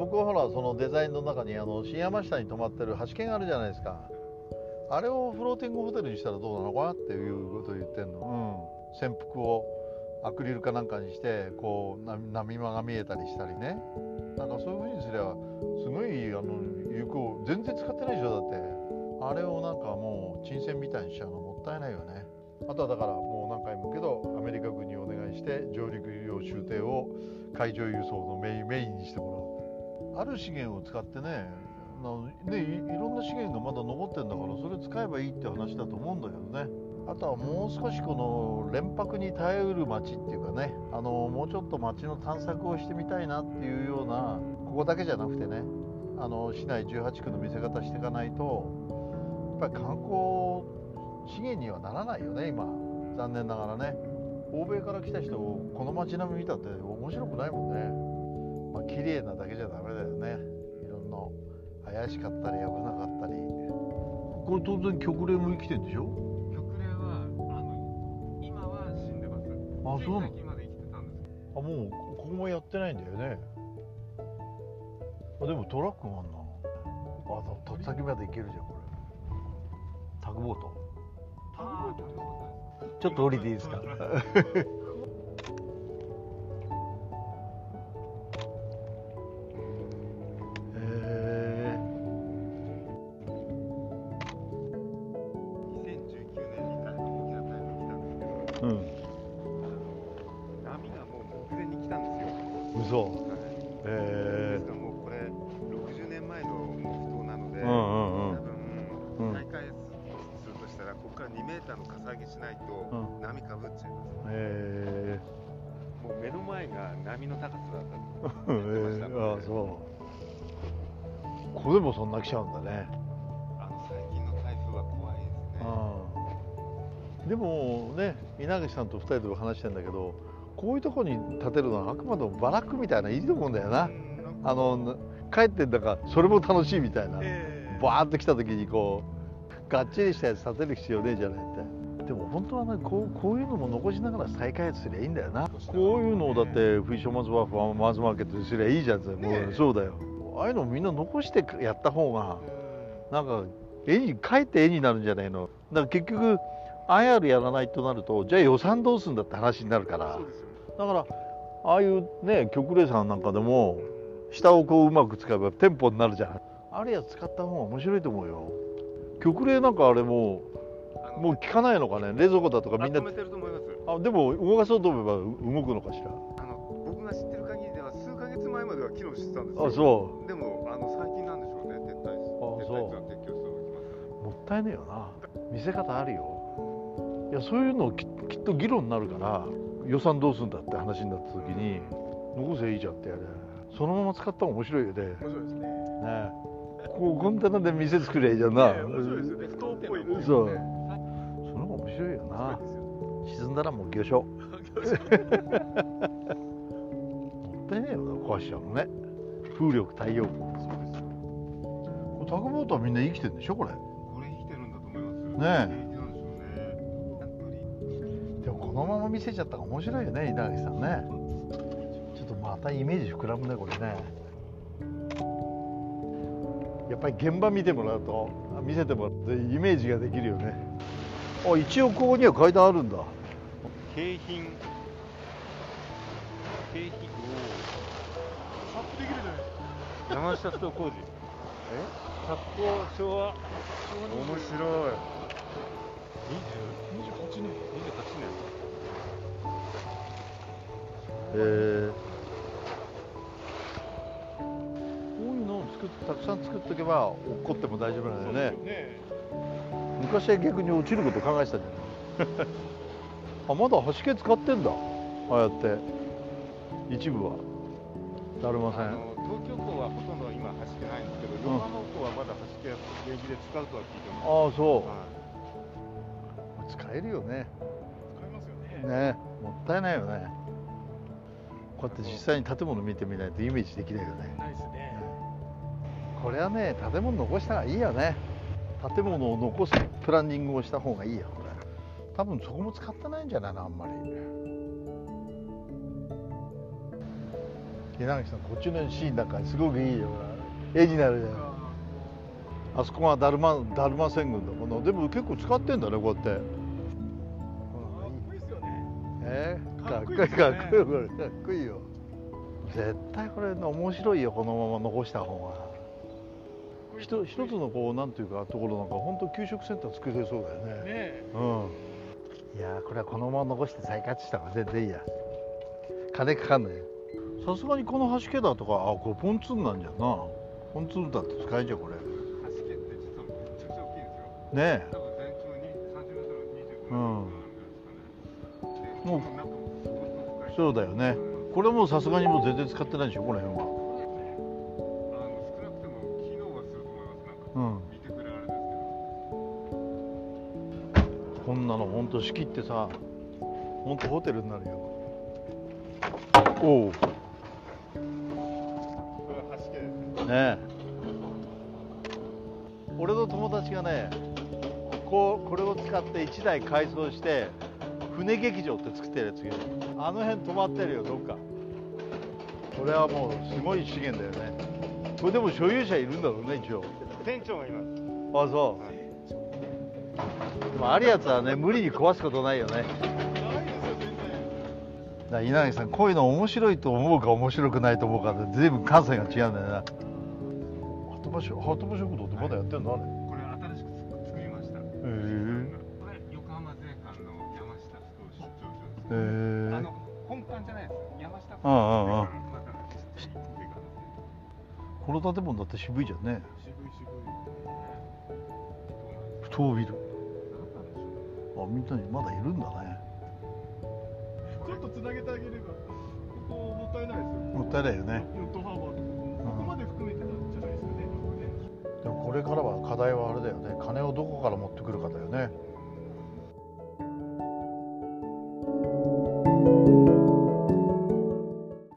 僕はほらそのデザインの中にあの新山下に泊まってる橋券あるじゃないですか。あれをフローティングホテルにしたらどうなのかなっていうことを言ってんの、うん、潜伏をアクリルかなんかにしてこう波間が見えたりしたりね。なんかそういう風にすればすごいあの有効全然使ってないでしょだって。あれをなんかもう沈船みたいにしちゃうのもったいないよね。あとはだからもう何回も言うけどアメリカ軍にお願いして上陸用終艇を海上輸送のメインメインにしてもらうある資源を使ってねなねいいろんな資源がまだ残ってるんだからそれ使えばいいって話だと思うんだけどね。あとはもう少しこの連泊に耐えうる街っていうかねあのもうちょっと街の探索をしてみたいなっていうようなここだけじゃなくてねあの市内18区の見せ方していかないとやっぱり観光資源にはならないよね今。残念ながらね。欧米から来た人この街並み見たって面白くないもんね。まあ綺麗なだけじゃダメだよね。いろんな怪しかったり危なかったり。これ当然極霊も生きてんでしょ？極霊はあの今は死んでます。あそうなの？最近まで生きてたんです。あもうここもやってないんだよね。あでもトラックがあんなあとと先まで行けるじゃんこれ。タグボート。あちょっと降りていいですか？嘘。はい。へですからもうこれ60年前の木刀なので、えうんうんうん。多うん。分大会するとしたらここから2メーターのかさ上げしないとう波かぶっちゃいます、へもう目の前が波の高さだったえ へえああそう。ここでもそんな来ちゃうんだね。あの最近の台風は怖いですね。でもね稲垣さんと2人で話してんだけどこういうとこに建てるのはあくまでもバラックみたいないいと思うんだよな。あの帰ってんだからそれも楽しいみたいな。ええ。バーッと来た時にこうがっちりしたやつ建てる必要ねえじゃないって。でも本当はねこうこういうのも残しながら再開発すりゃいいんだよな。こういうのをだってフィッシャーマンズワーファーマンズマーケットにすりゃいいじゃんもうそうだよ。ああいうのみんな残してやった方がなんか絵にかえって絵になるんじゃないの。だから結局 IR やらないとなるとじゃあ予算どうするんだって話になるから。そうですよねだからああいうね極霊さんなんかでも下をこううまく使えば店舗になるじゃん。あれや使った方が面白いと思うよ。極霊なんかあれもうもう効かないのかね？冷蔵庫だとかみんな。あでも動かそうと思えばう動くのかしら？あの僕が知ってる限りでは数ヶ月前までは機能してたんですよ。あそでもあの最近なんでしょうね。撤退撤退そう。撤去しておきますうもった。いねえよな。見せ方あるよ。いやそういうのききっと議論になるから予算どうするんだって話になった時に残せばいいじゃんってやれそのまま使った方が面白いよね。ね面白いですね。えこうコンテナで店作りゃいいじゃんな、ね面白いですよね。不当っぽいですよね。そう。はいその方が面白いよな。沈んだらもう魚礁もったいねえよな壊しちゃうのね。風力太陽光。そうですよ。これタグボートはみんな生きてるんでしょこれ。これ生きてるんだと思いますよ。ねえりでもこのまま見せちゃったら面白いよね稲垣さんね。ちょっとまたイメージ膨らむねこれね。やっぱり現場見てもらうとあ見せてもらってイメージができるよね。あ一応ここには階段あるんだ。景品景品サップできるじゃないですか。山下不工事え発行昭和面白い28年。28年えー。こういうのを作ってたくさん作っとけば落っこっても大丈夫なんだよね。ね。昔は逆に落ちること考えてたじゃん。あまだ橋系使ってんだ。ああやって。一部は。だるません。東京港はほとんど今走ってないんですけど、うん。横浜港はまだ走って現役で使うとは聞いてます。ああそはう使えるよね。使いますよね。ね。もったいないよねこうやって実際に建物見てみないとイメージできないよね。ないですね。これはね建物残した方がいいよね。建物を残すプランニングをした方がいいよこれ。多分そこも使ってないんじゃないのあんまり。稲垣さんこっちのシーンなんかすごくいいよ。絵になるじゃん。あそこがダルマダルマ戦軍だ。もんなでも結構使ってんだねこうやってえー、かっこいいね。かっこいいよ。絶対これ面白いよこのまま残した方がひと一つのこうなんていうかところなんか本当給食センター作れそうだよね。ねえ。うん。いやーこれはこのまま残して再活した方が全然いいや。金かかんないよ。さすがにこの橋桁とかあこれポンツーンなんじゃんな。ポンツーンだって使えんじゃんこれ。橋毛って実はめちゃくちゃ大きいんですよ。ね多分全長に30メートル、もう。そうだよねこれもうさすがにもう全然使ってないでしょこの辺は。こんなのほんと仕切ってさほんとホテルになるよおおね。俺の友達がねこうこれを使って1台改装して船劇場って作ってるやつがいるあの辺止まってるよどっか。これはもうすごい資源だよね。これでも所有者いるんだろうね一応。店長がいます。あそう、はい。でもあるやつはね無理に壊すことないよね。ないですよ全然。稲垣さんこういうの面白いと思うか面白くないと思うかで随分感性が違うんだよな。鳩場所鳩場食堂ってまだやってんのあれ。これ新しく作りました。へえこえあの本館じゃないです。山下副うんうんうんまたちっちゃい税関この建物だって渋いじゃんね。渋い渋い。不当ビル。あみんなにまだいるんだね。ちょっとつなげてあげればここもったいないですよ。もったいないよね。ヨットハーバーここまで含めてたんじゃないですかね。でもこれからは課題はあれだよね。金をどこから持ってくるかだよね